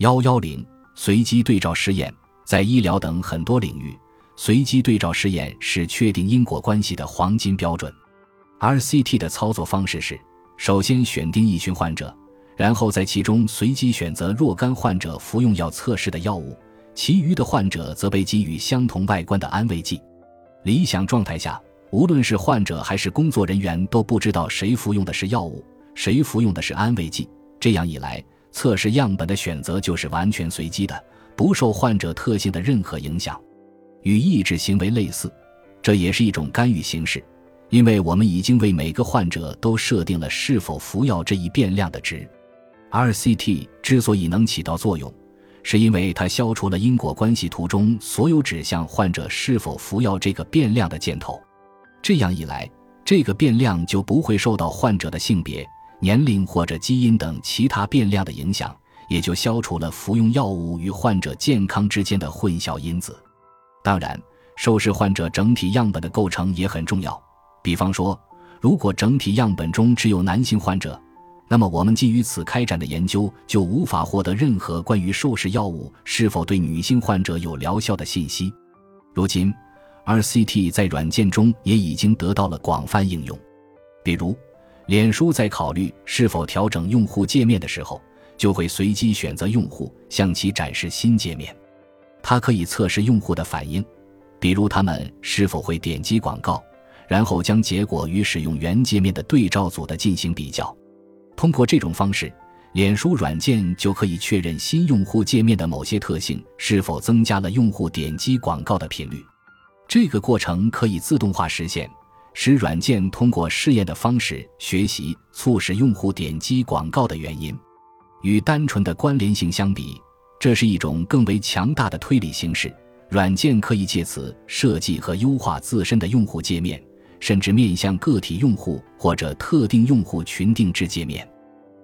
幺幺零随机对照试验，在医疗等很多领域，随机对照试验是确定因果关系的黄金标准。RCT 的操作方式是：首先选定一群患者，然后在其中随机选择若干患者服用要测试的药物，其余的患者则被给予相同外观的安慰剂。理想状态下，无论是患者还是工作人员都不知道谁服用的是药物，谁服用的是安慰剂。这样一来，测试样本的选择就是完全随机的，不受患者特性的任何影响。与抑制行为类似，这也是一种干预形式，因为我们已经为每个患者都设定了是否服药这一变量的值。RCT 之所以能起到作用。是因为它消除了因果关系图中所有指向患者是否服药这个变量的箭头，这样一来，这个变量就不会受到患者的性别、年龄或者基因等其他变量的影响，也就消除了服用药物与患者健康之间的混淆因子。当然，受试患者整体样本的构成也很重要。比方说，如果整体样本中只有男性患者，那么，我们基于此开展的研究就无法获得任何关于受试药物是否对女性患者有疗效的信息。如今，RCT 在软件中也已经得到了广泛应用。比如，脸书在考虑是否调整用户界面的时候，就会随机选择用户向其展示新界面。它可以测试用户的反应，比如他们是否会点击广告，然后将结果与使用原界面的对照组的进行比较。通过这种方式，脸书软件就可以确认新用户界面的某些特性是否增加了用户点击广告的频率。这个过程可以自动化实现，使软件通过试验的方式学习促使用户点击广告的原因。与单纯的关联性相比，这是一种更为强大的推理形式。软件可以借此设计和优化自身的用户界面。甚至面向个体用户或者特定用户群定制界面，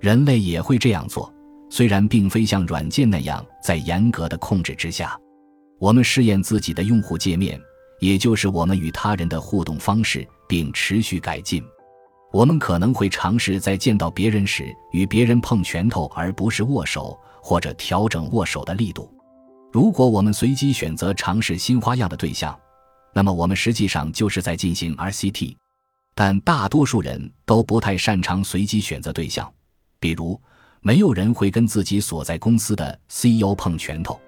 人类也会这样做，虽然并非像软件那样在严格的控制之下。我们试验自己的用户界面，也就是我们与他人的互动方式，并持续改进。我们可能会尝试在见到别人时与别人碰拳头而不是握手，或者调整握手的力度。如果我们随机选择尝试新花样的对象。那么我们实际上就是在进行 RCT，但大多数人都不太擅长随机选择对象，比如没有人会跟自己所在公司的 CEO 碰拳头。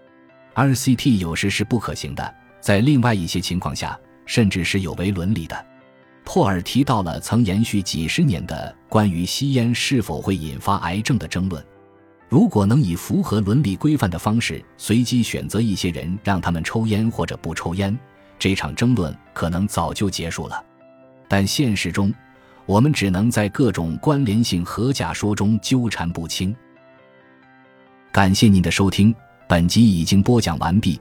RCT 有时是不可行的，在另外一些情况下，甚至是有违伦理的。珀尔提到了曾延续几十年的关于吸烟是否会引发癌症的争论。如果能以符合伦理规范的方式随机选择一些人，让他们抽烟或者不抽烟。这场争论可能早就结束了，但现实中，我们只能在各种关联性和假说中纠缠不清。感谢您的收听，本集已经播讲完毕。